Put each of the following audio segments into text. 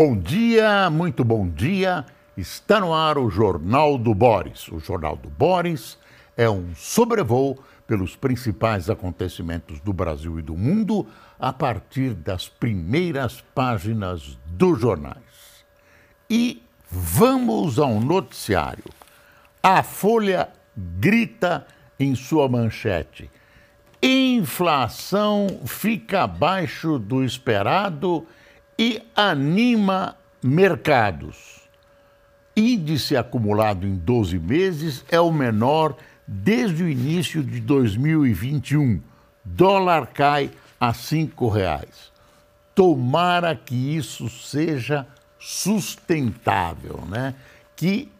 Bom dia, muito bom dia. Está no ar o Jornal do Boris. O Jornal do Boris é um sobrevoo pelos principais acontecimentos do Brasil e do mundo a partir das primeiras páginas dos jornais. E vamos ao noticiário. A Folha grita em sua manchete: inflação fica abaixo do esperado e anima mercados. Índice acumulado em 12 meses é o menor desde o início de 2021. Dólar cai a cinco reais. Tomara que isso seja sustentável, né? Que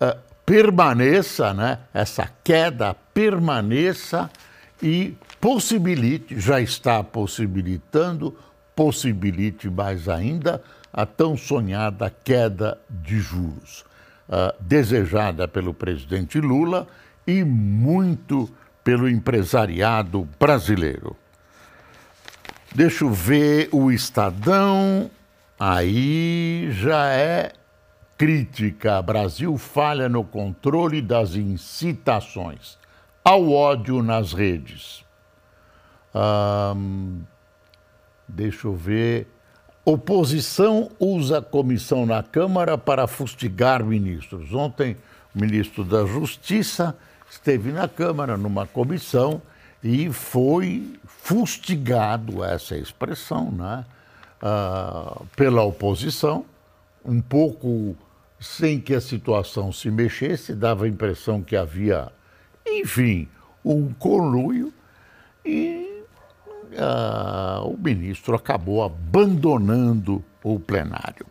uh, permaneça, né? Essa queda permaneça e possibilite, já está possibilitando, possibilite mais ainda a tão sonhada queda de juros, uh, desejada pelo presidente Lula e muito pelo empresariado brasileiro. Deixa eu ver o Estadão. Aí já é crítica. Brasil falha no controle das incitações ao ódio nas redes. Deixa eu ver. Oposição usa comissão na Câmara para fustigar ministros. Ontem, o ministro da Justiça esteve na Câmara numa comissão e foi fustigado essa expressão né, uh, pela oposição, um pouco sem que a situação se mexesse, dava a impressão que havia, enfim, um conluio e uh, o ministro acabou abandonando o plenário.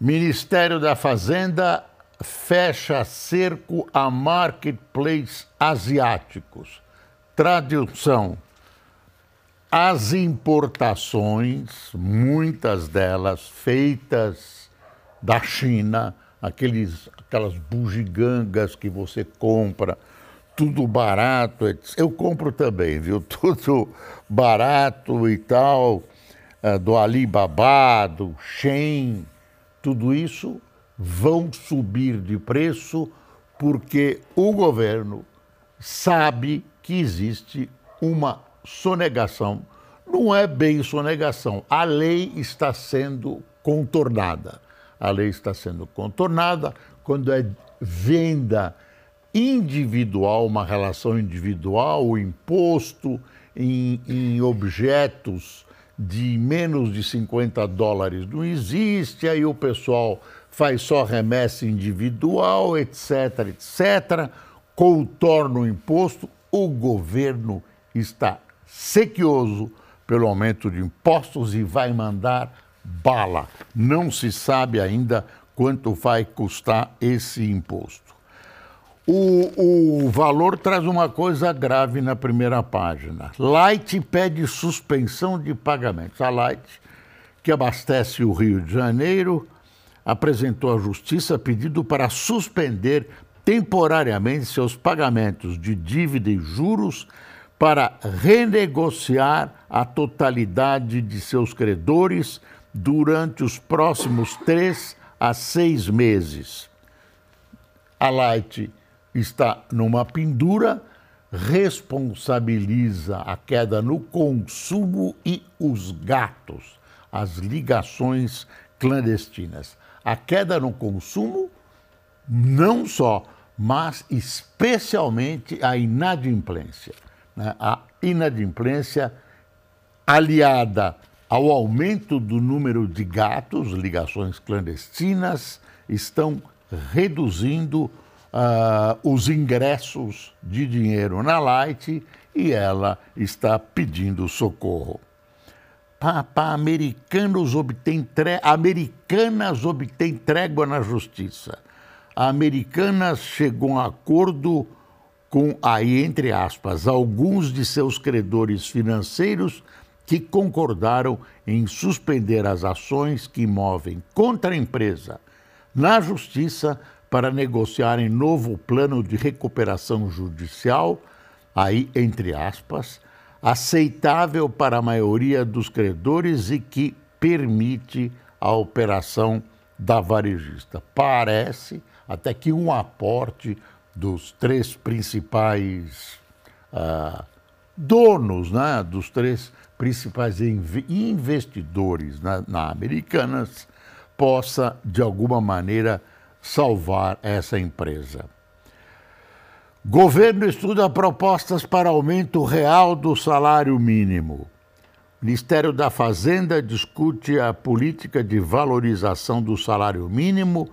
Ministério da Fazenda fecha cerco a marketplace asiáticos. Tradução: as importações, muitas delas feitas da China, aqueles, aquelas bugigangas que você compra, tudo barato. Eu compro também, viu? Tudo barato e tal, eh, do Alibaba, do Shein, tudo isso vão subir de preço porque o governo sabe que existe uma sonegação. Não é bem sonegação, a lei está sendo contornada. A lei está sendo contornada quando é venda individual, uma relação individual, o imposto em, em objetos de menos de 50 dólares não existe, aí o pessoal faz só remessa individual, etc., etc., contorna o imposto, o governo está sequioso pelo aumento de impostos e vai mandar bala. Não se sabe ainda quanto vai custar esse imposto. O, o valor traz uma coisa grave na primeira página. Light pede suspensão de pagamentos. A Light, que abastece o Rio de Janeiro, apresentou à Justiça pedido para suspender temporariamente seus pagamentos de dívida e juros para renegociar a totalidade de seus credores durante os próximos três a seis meses. A Light está numa pendura, responsabiliza a queda no consumo e os gatos, as ligações clandestinas a queda no consumo, não só, mas especialmente a inadimplência. Né? A inadimplência aliada ao aumento do número de gatos, ligações clandestinas, estão reduzindo uh, os ingressos de dinheiro na Light e ela está pedindo socorro. Papa, americanos obtém tre... Americanas obtém trégua na justiça. A Americanas chegou a um acordo com, aí entre aspas, alguns de seus credores financeiros que concordaram em suspender as ações que movem contra a empresa na justiça para negociarem novo plano de recuperação judicial, aí entre aspas, aceitável para a maioria dos credores e que permite a operação da varejista. Parece até que um aporte dos três principais uh, donos, né, dos três principais investidores na, na Americanas, possa, de alguma maneira, salvar essa empresa. Governo estuda propostas para aumento real do salário mínimo. Ministério da Fazenda discute a política de valorização do salário mínimo,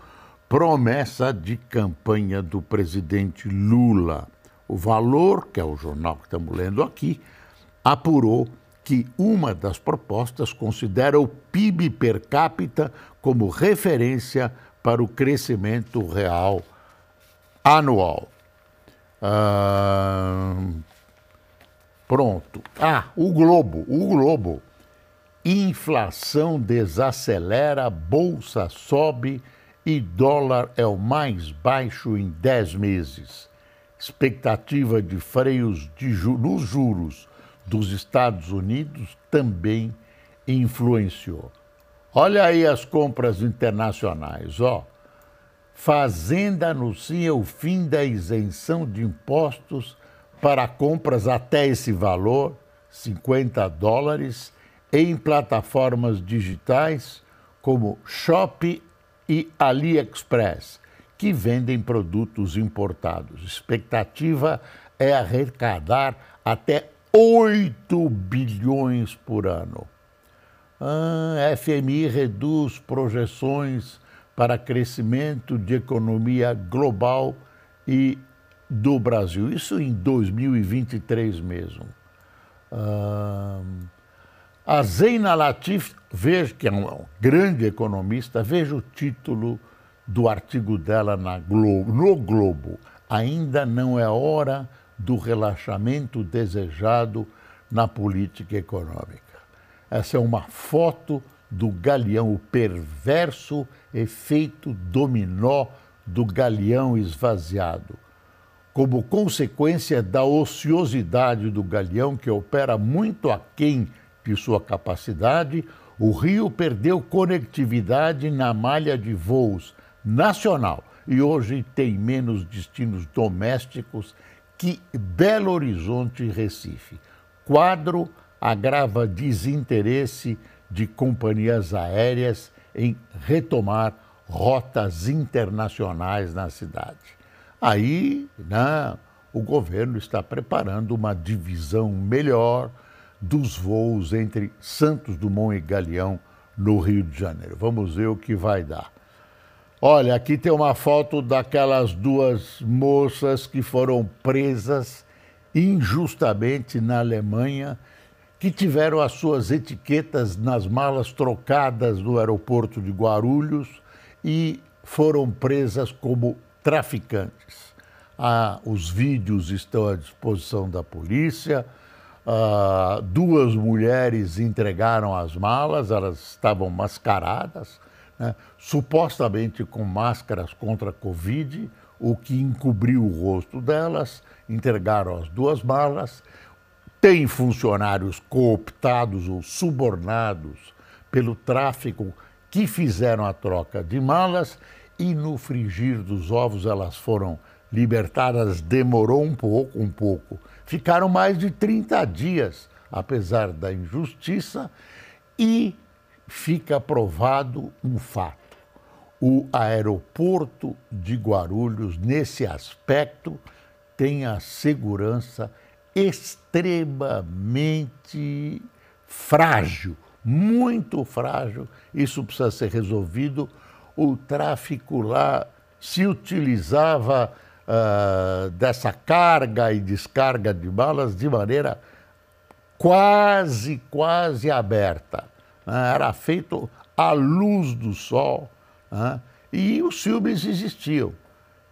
promessa de campanha do presidente Lula. O Valor, que é o jornal que estamos lendo aqui, apurou que uma das propostas considera o PIB per capita como referência o crescimento real anual. Ah, pronto. Ah, o Globo, o Globo. Inflação desacelera, bolsa sobe e dólar é o mais baixo em 10 meses. Expectativa de freios de ju nos juros dos Estados Unidos também influenciou. Olha aí as compras internacionais, ó. Fazenda anuncia o fim da isenção de impostos para compras até esse valor, 50 dólares, em plataformas digitais como Shopee e AliExpress, que vendem produtos importados. Expectativa é arrecadar até 8 bilhões por ano. Ah, FMI reduz projeções para crescimento de economia global e do Brasil. Isso em 2023 mesmo. Uh, a Zeina Latif, veja que é um grande economista, veja o título do artigo dela Globo, no Globo. Ainda não é hora do relaxamento desejado na política econômica. Essa é uma foto do galeão, o perverso efeito dominó do galeão esvaziado. Como consequência da ociosidade do galeão, que opera muito aquém de sua capacidade, o Rio perdeu conectividade na malha de voos nacional e hoje tem menos destinos domésticos que Belo Horizonte e Recife. Quadro agrava desinteresse de companhias aéreas em retomar rotas internacionais na cidade. Aí, né, o governo está preparando uma divisão melhor dos voos entre Santos Dumont e Galeão no Rio de Janeiro. Vamos ver o que vai dar. Olha, aqui tem uma foto daquelas duas moças que foram presas injustamente na Alemanha que tiveram as suas etiquetas nas malas trocadas no aeroporto de Guarulhos e foram presas como traficantes. Ah, os vídeos estão à disposição da polícia. Ah, duas mulheres entregaram as malas, elas estavam mascaradas, né, supostamente com máscaras contra a Covid, o que encobriu o rosto delas. Entregaram as duas malas tem funcionários cooptados ou subornados pelo tráfico que fizeram a troca de malas e no frigir dos ovos elas foram libertadas. Demorou um pouco, um pouco. Ficaram mais de 30 dias, apesar da injustiça, e fica provado um fato. O aeroporto de Guarulhos, nesse aspecto, tem a segurança extremamente frágil, muito frágil. Isso precisa ser resolvido. O tráfico lá se utilizava uh, dessa carga e descarga de balas de maneira quase, quase aberta. Uh, era feito à luz do sol. Uh, e os filmes existiam.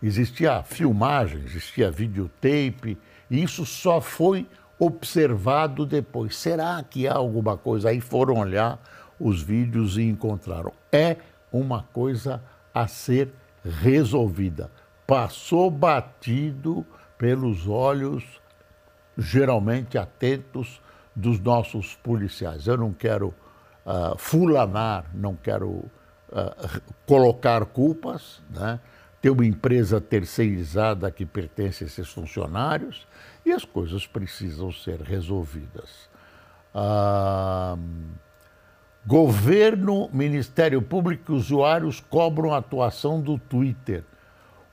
Existia filmagem, existia videotape, isso só foi observado depois. Será que há alguma coisa? Aí foram olhar os vídeos e encontraram. É uma coisa a ser resolvida. Passou batido pelos olhos, geralmente atentos, dos nossos policiais. Eu não quero uh, fulanar, não quero uh, colocar culpas, né? Ter uma empresa terceirizada que pertence a esses funcionários e as coisas precisam ser resolvidas. Ah, governo, Ministério Público e usuários cobram a atuação do Twitter.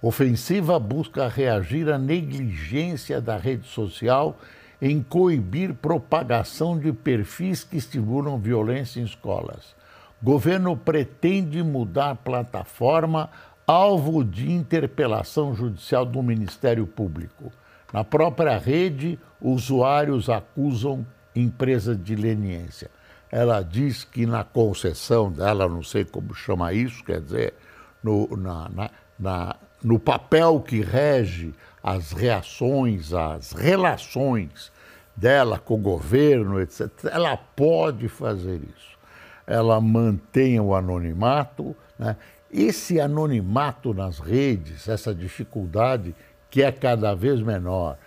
Ofensiva busca reagir à negligência da rede social em coibir propagação de perfis que estimulam violência em escolas. Governo pretende mudar plataforma alvo de interpelação judicial do Ministério Público. Na própria rede, usuários acusam empresa de leniência. Ela diz que na concessão dela, não sei como chama isso, quer dizer, no, na, na, na, no papel que rege as reações, as relações dela com o governo, etc., ela pode fazer isso. Ela mantém o anonimato, né? Esse anonimato nas redes, essa dificuldade que é cada vez menor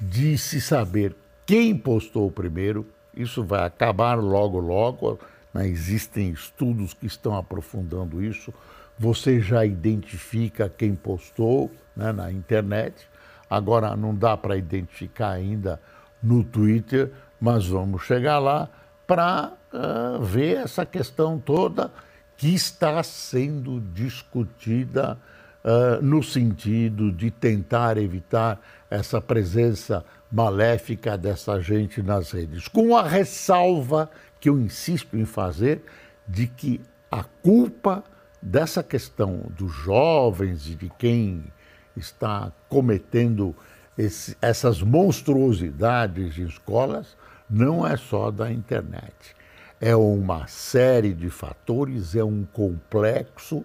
de se saber quem postou primeiro, isso vai acabar logo, logo. Né? Existem estudos que estão aprofundando isso. Você já identifica quem postou né, na internet. Agora não dá para identificar ainda no Twitter, mas vamos chegar lá para uh, ver essa questão toda que está sendo discutida uh, no sentido de tentar evitar essa presença maléfica dessa gente nas redes, com a ressalva que eu insisto em fazer de que a culpa dessa questão dos jovens e de quem está cometendo esse, essas monstruosidades em escolas não é só da internet é uma série de fatores, é um complexo,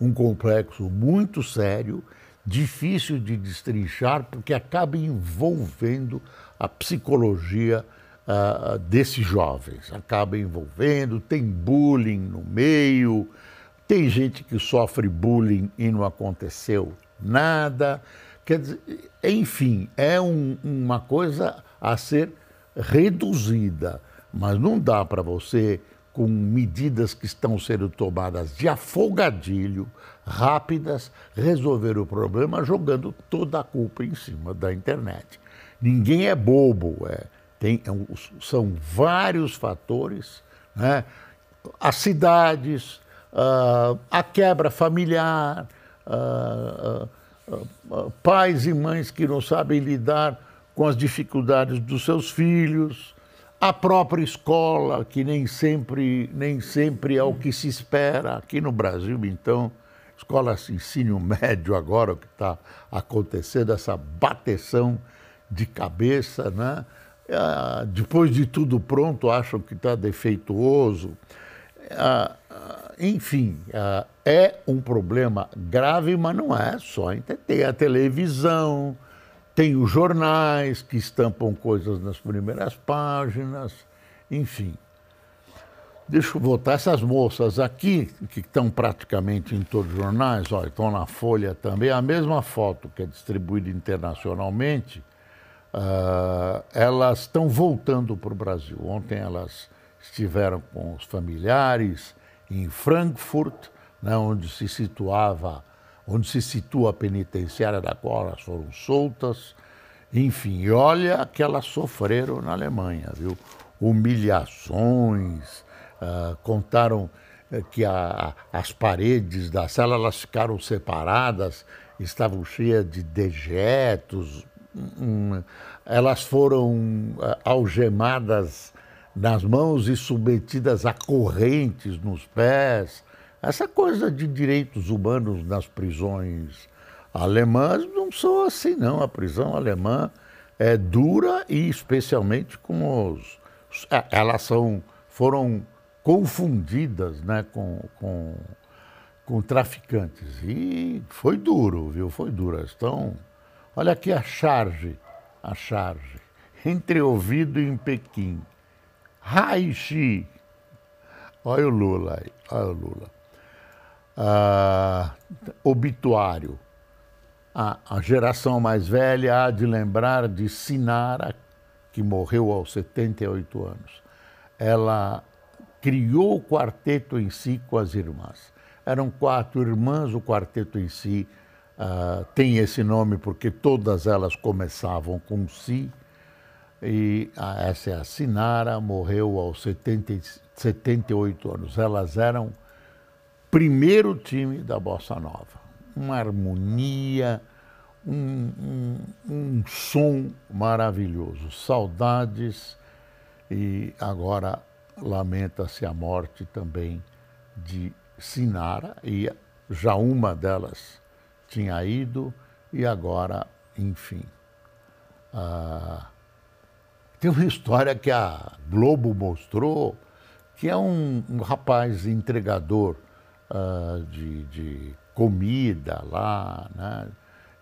um complexo muito sério, difícil de destrinchar, porque acaba envolvendo a psicologia uh, desses jovens, acaba envolvendo, tem bullying no meio, tem gente que sofre bullying e não aconteceu nada. Quer dizer, enfim, é um, uma coisa a ser reduzida mas não dá para você, com medidas que estão sendo tomadas de afogadilho, rápidas, resolver o problema jogando toda a culpa em cima da internet. Ninguém é bobo, é, tem, é são vários fatores, né? as cidades, uh, a quebra familiar, uh, uh, pais e mães que não sabem lidar com as dificuldades dos seus filhos, a própria escola, que nem sempre, nem sempre é o que se espera. Aqui no Brasil, então, escola de ensino médio agora, o que está acontecendo, essa bateção de cabeça, né? Ah, depois de tudo pronto, acham que está defeituoso. Ah, ah, enfim, é um problema grave, mas não é só. Tem a televisão, tem os jornais que estampam coisas nas primeiras páginas, enfim. Deixa eu voltar. Essas moças aqui, que estão praticamente em todos os jornais, estão na Folha também, a mesma foto que é distribuída internacionalmente, uh, elas estão voltando para o Brasil. Ontem elas estiveram com os familiares em Frankfurt, né, onde se situava onde se situa a penitenciária da qual elas foram soltas. Enfim, olha que elas sofreram na Alemanha, viu? Humilhações, uh, contaram uh, que a, as paredes da cela elas ficaram separadas, estavam cheias de dejetos, um, elas foram uh, algemadas nas mãos e submetidas a correntes nos pés. Essa coisa de direitos humanos nas prisões alemãs não são assim, não. A prisão alemã é dura e especialmente com os. É, elas são, foram confundidas né, com, com, com traficantes. E foi duro, viu? Foi duro. Estão. Olha aqui a charge, a charge. Entre ouvido em Pequim. Raishi. Olha o Lula aí, olha o Lula ah, obituário. A, a, geração mais velha há de lembrar de Sinara, que morreu aos 78 anos. Ela criou o quarteto em si com as irmãs. Eram quatro irmãs, o quarteto em si uh, tem esse nome porque todas elas começavam com si. E uh, essa é a Sinara, morreu aos 70, 78 anos. Elas eram primeiro time da Bossa Nova. Uma harmonia, um, um, um som maravilhoso. Saudades e agora lamenta-se a morte também de Sinara, e já uma delas tinha ido, e agora, enfim. Ah, tem uma história que a Globo mostrou, que é um, um rapaz entregador uh, de, de, comida lá né,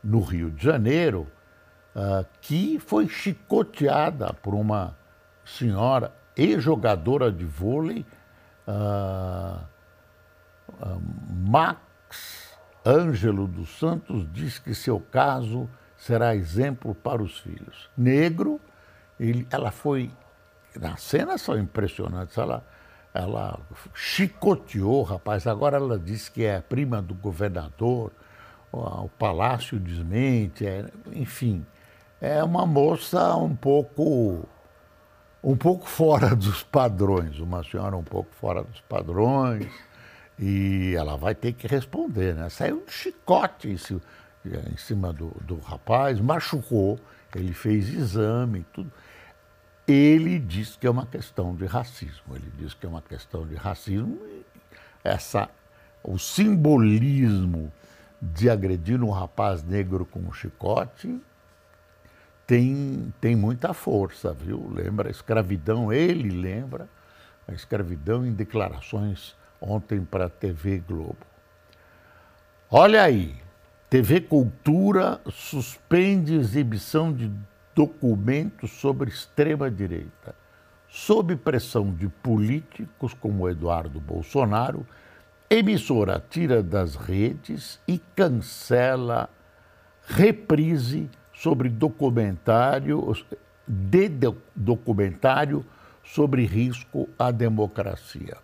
no Rio de Janeiro, uh, que foi chicoteada por uma senhora e jogadora de vôlei, uh, Max Ângelo dos Santos diz que seu caso será exemplo para os filhos. Negro, ele, ela foi. Nas cenas são impressionantes. Ela, ela chicoteou o rapaz. Agora ela diz que é prima do governador, o palácio desmente, é, enfim. É uma moça um pouco um pouco fora dos padrões, uma senhora um pouco fora dos padrões, e ela vai ter que responder, né? Saiu um chicote em cima, do, do rapaz, machucou, ele fez exame, tudo. Ele diz que é uma questão de racismo, ele diz que é uma questão de racismo, essa, o simbolismo de agredir um rapaz negro com um chicote tem, tem muita força, viu? Lembra a escravidão, ele lembra a escravidão em declarações ontem para a TV Globo. Olha aí, TV Cultura suspende exibição de documentos sobre extrema-direita. Sob pressão de políticos como Eduardo Bolsonaro, emissora tira das redes e cancela reprise sobre documentário, de documentário sobre risco à democracia.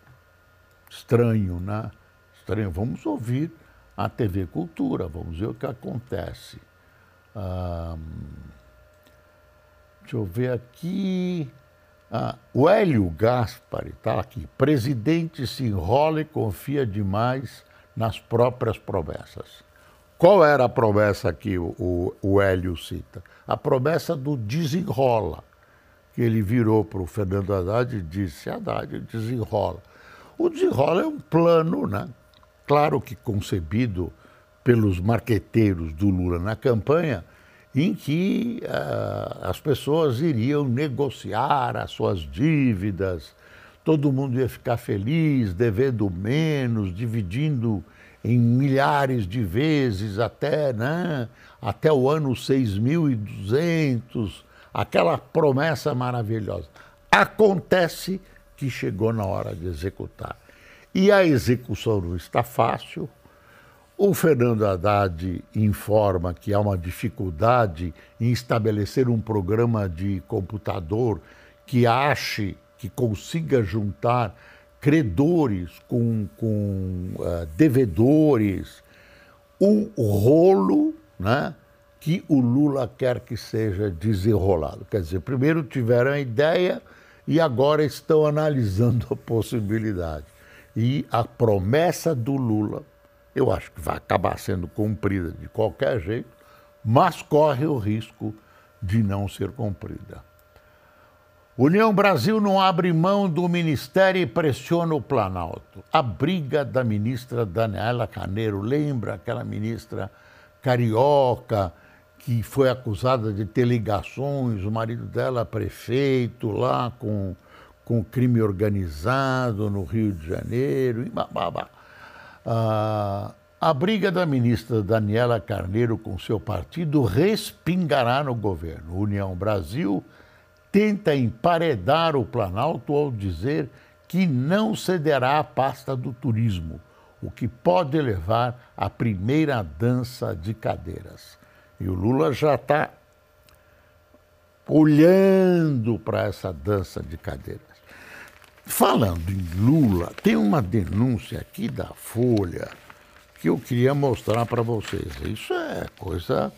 Estranho, né? Estranho. Vamos ouvir a TV Cultura, vamos ver o que acontece. Deixa eu ver aqui. Ah, o Hélio Gaspari está aqui. Presidente se enrola e confia demais nas próprias promessas. Qual era a promessa que o, o, o Hélio cita? A promessa do desenrola, que ele virou para o Fernando Haddad e disse, Haddad, desenrola. O desenrola é um plano, né? claro que concebido pelos marqueteiros do Lula na campanha, em que uh, as pessoas iriam negociar as suas dívidas, todo mundo ia ficar feliz, devendo menos, dividindo em milhares de vezes até, né, até o ano 6200, aquela promessa maravilhosa. Acontece que chegou na hora de executar. E a execução não está fácil. O Fernando Haddad informa que há uma dificuldade em estabelecer um programa de computador que ache, que consiga juntar credores, com, com uh, devedores, um rolo né, que o Lula quer que seja desenrolado. Quer dizer, primeiro tiveram a ideia e agora estão analisando a possibilidade. E a promessa do Lula, eu acho que vai acabar sendo cumprida de qualquer jeito, mas corre o risco de não ser cumprida. União Brasil não abre mão do ministério e pressiona o Planalto. A briga da ministra Daniela Caneiro, lembra aquela ministra carioca que foi acusada de ter ligações, o marido dela prefeito lá com, com crime organizado no Rio de Janeiro, e babá. Ah, a briga da ministra Daniela Carneiro com seu partido respingará no governo. União Brasil tenta emparedar o Planalto ao dizer que não cederá a pasta do turismo, o que pode levar à primeira dança de cadeiras. E o Lula já está olhando para essa dança de cadeiras. Falando em Lula, tem uma denúncia aqui da Folha que eu queria mostrar para vocês. Isso é coisa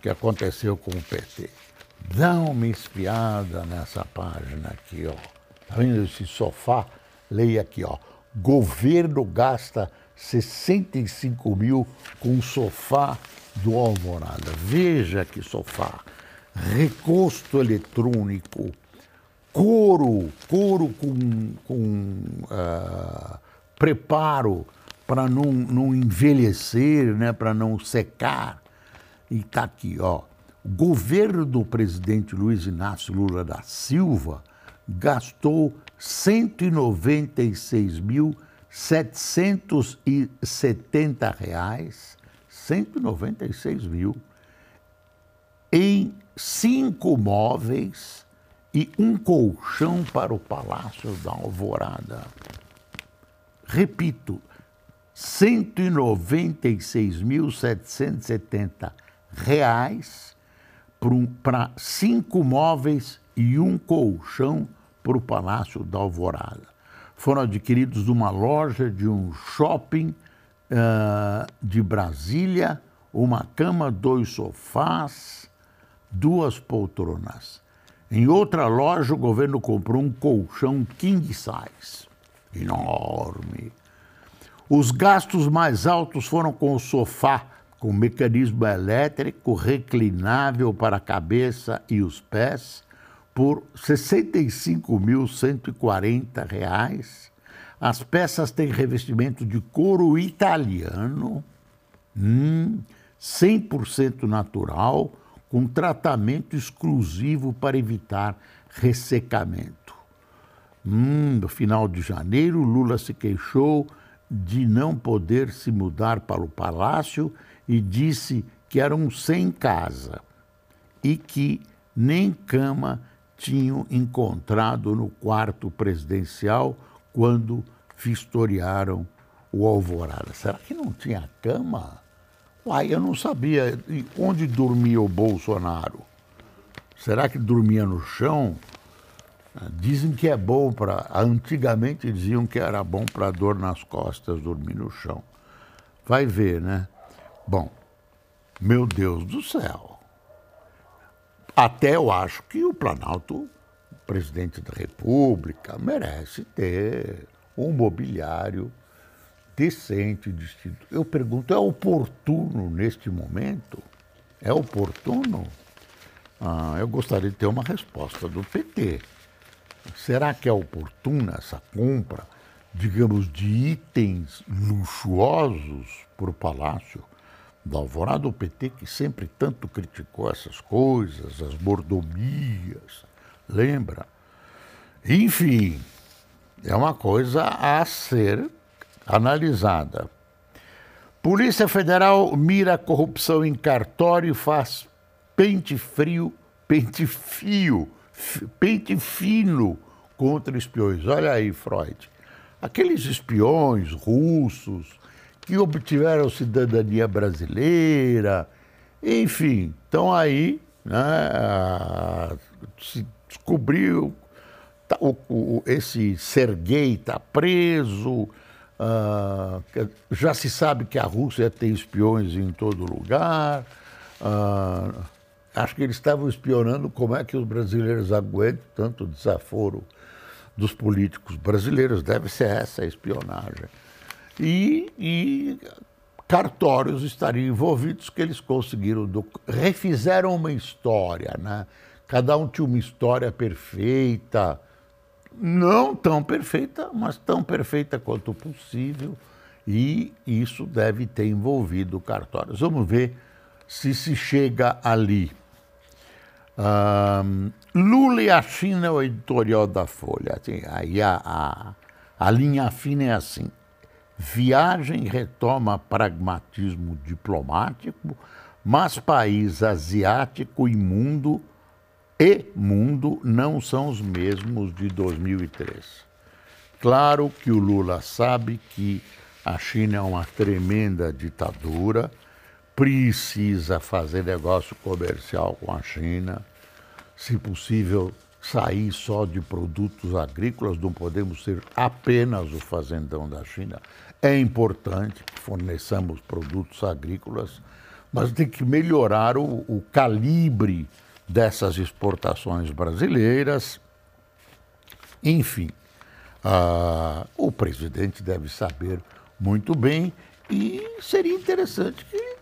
que aconteceu com o PT. Dá uma espiada nessa página aqui, ó. Tá vendo esse sofá? Leia aqui, ó. Governo gasta 65 mil com o sofá do Alvorada. Veja que sofá. Recosto eletrônico, couro, couro com, com uh, preparo para não, não envelhecer, né, para não secar. E está aqui, ó. O governo do presidente Luiz Inácio Lula da Silva gastou 196.770 reais, 196 mil, em cinco móveis e um colchão para o Palácio da Alvorada. Repito, 196.770 reais para cinco móveis e um colchão para o Palácio da Alvorada. Foram adquiridos de uma loja de um shopping uh, de Brasília, uma cama, dois sofás, duas poltronas. Em outra loja, o governo comprou um colchão king size, enorme. Os gastos mais altos foram com o sofá, com mecanismo elétrico reclinável para a cabeça e os pés, por R$ 65.140. As peças têm revestimento de couro italiano, hum, 100% natural, com tratamento exclusivo para evitar ressecamento. Hum, no final de janeiro, Lula se queixou de não poder se mudar para o palácio e disse que eram sem casa e que nem cama tinham encontrado no quarto presidencial quando vistoriaram o Alvorada. Será que não tinha cama? Uai, eu não sabia onde dormia o Bolsonaro. Será que dormia no chão? Dizem que é bom para. Antigamente diziam que era bom para dor nas costas dormir no chão. Vai ver, né? Bom, meu Deus do céu. Até eu acho que o Planalto, presidente da República, merece ter um mobiliário decente, distinto. Eu pergunto, é oportuno neste momento? É oportuno? Ah, eu gostaria de ter uma resposta do PT. Será que é oportuna essa compra, digamos, de itens luxuosos para o Palácio da Alvorada? O PT que sempre tanto criticou essas coisas, as mordomias, lembra? Enfim, é uma coisa a ser analisada. Polícia Federal mira corrupção em cartório e faz pente frio, pente fio, pente fino contra espiões. Olha aí, Freud. Aqueles espiões russos que obtiveram cidadania brasileira, enfim, estão aí, né, se descobriu, tá, o, o, esse Serguei está preso, Uh, já se sabe que a Rússia tem espiões em todo lugar. Uh, acho que eles estavam espionando como é que os brasileiros aguentam tanto desaforo dos políticos brasileiros. Deve ser essa a espionagem. E, e cartórios estariam envolvidos que eles conseguiram, do, refizeram uma história, né? Cada um tinha uma história perfeita, não tão perfeita, mas tão perfeita quanto possível, e isso deve ter envolvido cartórios. Vamos ver se se chega ali. Um, Lula e a China é o editorial da Folha. Assim, aí a, a, a linha fina é assim: viagem retoma pragmatismo diplomático, mas país asiático e mundo e mundo não são os mesmos de 2003. Claro que o Lula sabe que a China é uma tremenda ditadura, precisa fazer negócio comercial com a China, se possível, sair só de produtos agrícolas, não podemos ser apenas o fazendão da China. É importante que forneçamos produtos agrícolas, mas tem que melhorar o, o calibre dessas exportações brasileiras. Enfim, uh, o presidente deve saber muito bem e seria interessante que,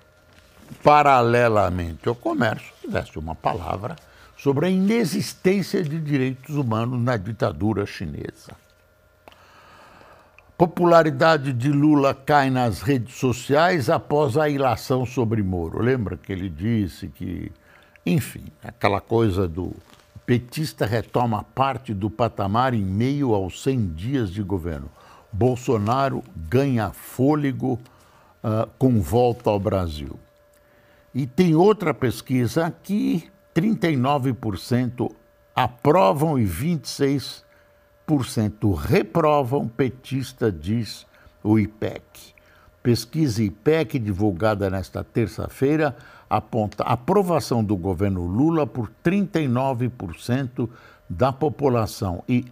paralelamente ao comércio, tivesse uma palavra sobre a inexistência de direitos humanos na ditadura chinesa. Popularidade de Lula cai nas redes sociais após a ilação sobre Moro. Lembra que ele disse que, enfim, aquela coisa do petista retoma parte do patamar em meio aos 100 dias de governo. Bolsonaro ganha fôlego uh, com volta ao Brasil. E tem outra pesquisa que 39% aprovam e 26% reprovam petista, diz o IPEC. Pesquisa IPEC, divulgada nesta terça-feira, aponta aprovação do governo Lula por 39% da população e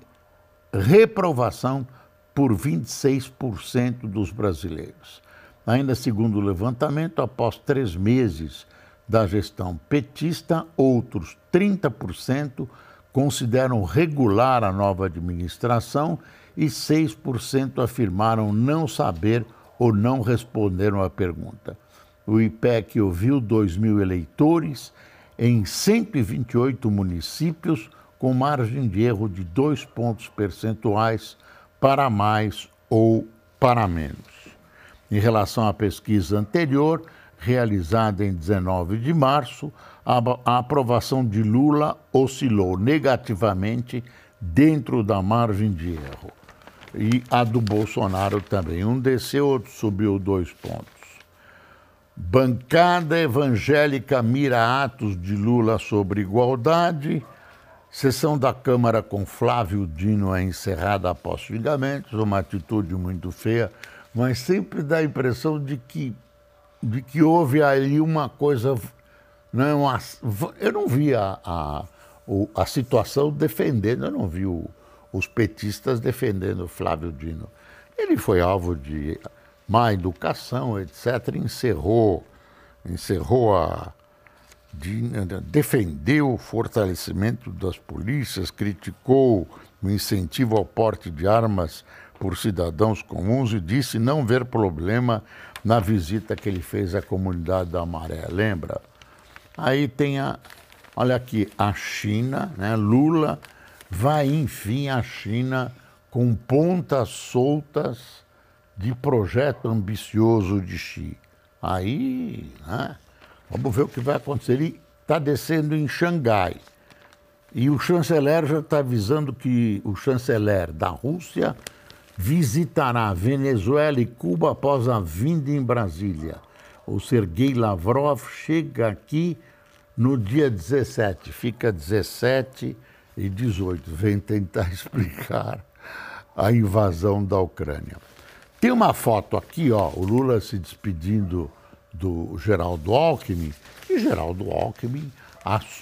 reprovação por 26% dos brasileiros. Ainda segundo o levantamento, após três meses da gestão petista, outros 30% consideram regular a nova administração e 6% afirmaram não saber ou não responderam à pergunta. O IPEC ouviu 2 mil eleitores em 128 municípios, com margem de erro de dois pontos percentuais para mais ou para menos. Em relação à pesquisa anterior, realizada em 19 de março, a aprovação de Lula oscilou negativamente dentro da margem de erro. E a do Bolsonaro também. Um desceu, outro subiu dois pontos. Bancada evangélica mira atos de Lula sobre igualdade. Sessão da Câmara com Flávio Dino é encerrada após xingamentos, uma atitude muito feia, mas sempre dá a impressão de que de que houve ali uma coisa. Né, uma, eu não vi a, a, a, situação defendendo, eu não vi o, os petistas defendendo Flávio Dino. Ele foi alvo de má educação, etc. Encerrou, encerrou a. De, defendeu o fortalecimento das polícias, criticou o incentivo ao porte de armas por cidadãos comuns e disse não ver problema na visita que ele fez à comunidade da Maré, lembra? Aí tem a, olha aqui, a China, né? Lula vai enfim à China com pontas soltas de projeto ambicioso de Xi. Aí, né? Vamos ver o que vai acontecer. Ele está descendo em Xangai. E o chanceler já está avisando que o chanceler da Rússia visitará Venezuela e Cuba após a vinda em Brasília. O Sergei Lavrov chega aqui no dia 17, fica 17 e 18. Vem tentar explicar a invasão da Ucrânia. Tem uma foto aqui, ó, o Lula se despedindo do Geraldo Alckmin, e Geraldo Alckmin,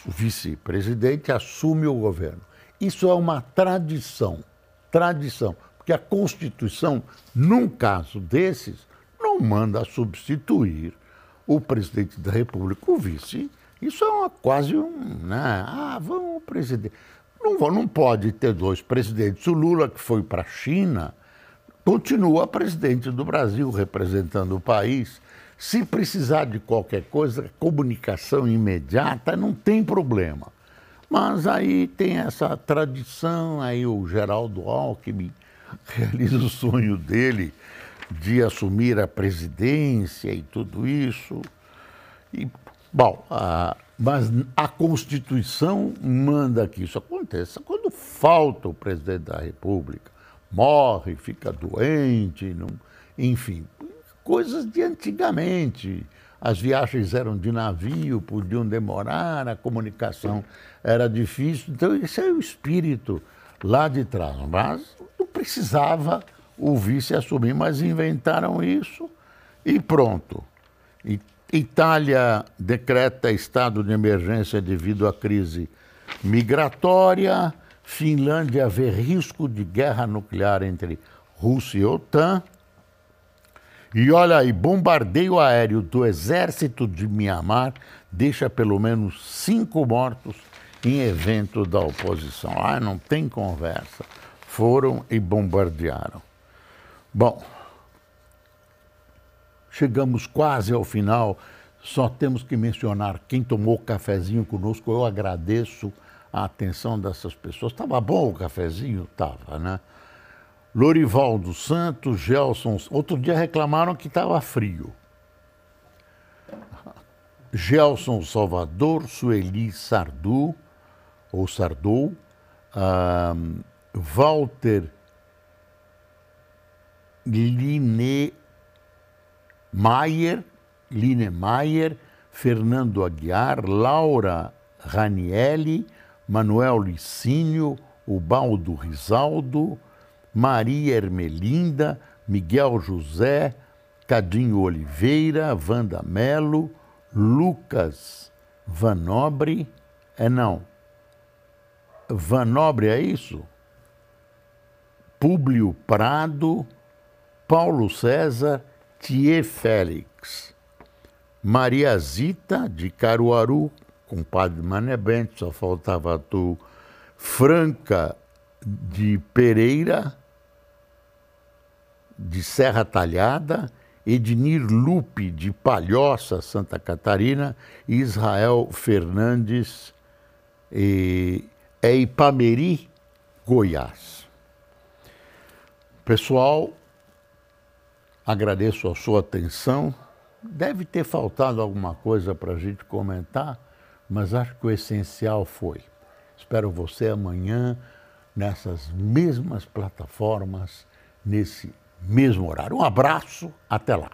vice-presidente, assume o governo. Isso é uma tradição, tradição que a Constituição, num caso desses, não manda substituir o presidente da República, o vice. Isso é uma, quase um. Né? Ah, vamos, presidente. Não, não pode ter dois presidentes. O Lula, que foi para a China, continua presidente do Brasil, representando o país. Se precisar de qualquer coisa, comunicação imediata, não tem problema. Mas aí tem essa tradição, aí o Geraldo Alckmin realiza o sonho dele de assumir a presidência e tudo isso. E, bom, a, mas a Constituição manda que isso aconteça quando falta o presidente da República, morre, fica doente, não, enfim, coisas de antigamente. As viagens eram de navio, podiam demorar, a comunicação era difícil. Então, esse é o espírito lá de trás. Mas precisava o vice assumir, mas inventaram isso e pronto. Itália decreta estado de emergência devido à crise migratória, Finlândia vê risco de guerra nuclear entre Rússia e OTAN. E olha aí, bombardeio aéreo do exército de Mianmar deixa pelo menos cinco mortos em evento da oposição. Ah, não tem conversa. Foram e bombardearam. Bom, chegamos quase ao final. Só temos que mencionar quem tomou cafezinho conosco. Eu agradeço a atenção dessas pessoas. Estava bom o cafezinho? Estava, né? Lorival dos Santos, Gelson. Outro dia reclamaram que estava frio. Gelson Salvador, Sueli Sardu, ou Sardou, um, Walter Line Maier, Line Maier, Fernando Aguiar, Laura Ranielli, Manuel Licínio, Ubaldo Risaldo, Maria Ermelinda, Miguel José, Cadinho Oliveira, Wanda Melo, Lucas Vanobre, é não, Vanobre é isso? Públio Prado, Paulo César, Thier Félix, Maria Zita, de Caruaru, compadre Mané Bento, só faltava tu, Franca de Pereira, de Serra Talhada, Ednir Lupe, de Palhoça, Santa Catarina, e Israel Fernandes, e, é Ipameri, Goiás. Pessoal, agradeço a sua atenção. Deve ter faltado alguma coisa para a gente comentar mas acho que o essencial foi. Espero você amanhã nessas mesmas plataformas, nesse mesmo horário. Um abraço, até lá.